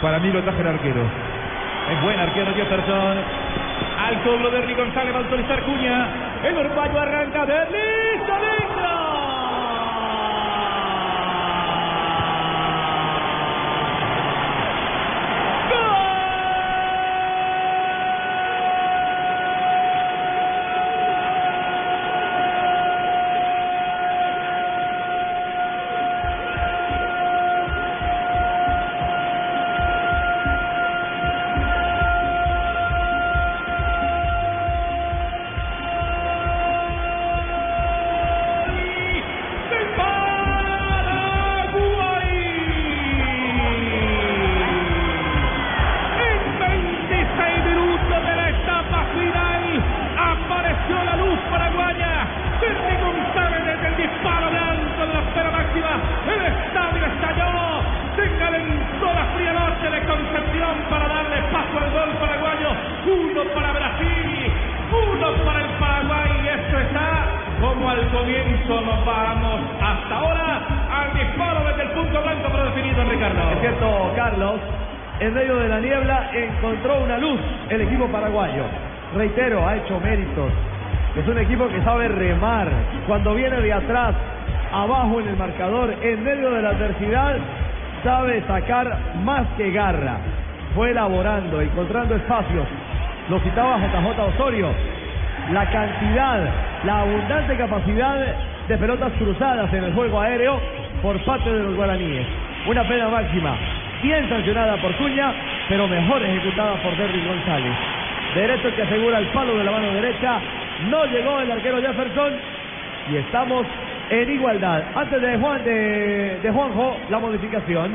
Para mí lo traje el arquero. Es buen arquero Jefferson. Al cobro de Ernie González va a autorizar Cuña. El uruguayo arranca de está como al comienzo nos vamos hasta ahora al disparo desde el punto blanco pero definido Ricardo. Es cierto, Carlos, en medio de la niebla encontró una luz el equipo paraguayo. Reitero, ha hecho méritos. Es un equipo que sabe remar cuando viene de atrás, abajo en el marcador, en medio de la adversidad, sabe sacar más que garra. Fue elaborando, encontrando espacios. Lo citaba JJ Osorio. La cantidad, la abundante capacidad de pelotas cruzadas en el juego aéreo por parte de los guaraníes. Una pena máxima, bien sancionada por Cuña, pero mejor ejecutada por Derrick González. Derecho que asegura el palo de la mano derecha. No llegó el arquero Jefferson y estamos en igualdad. Antes de Juan de, de Juanjo, la modificación.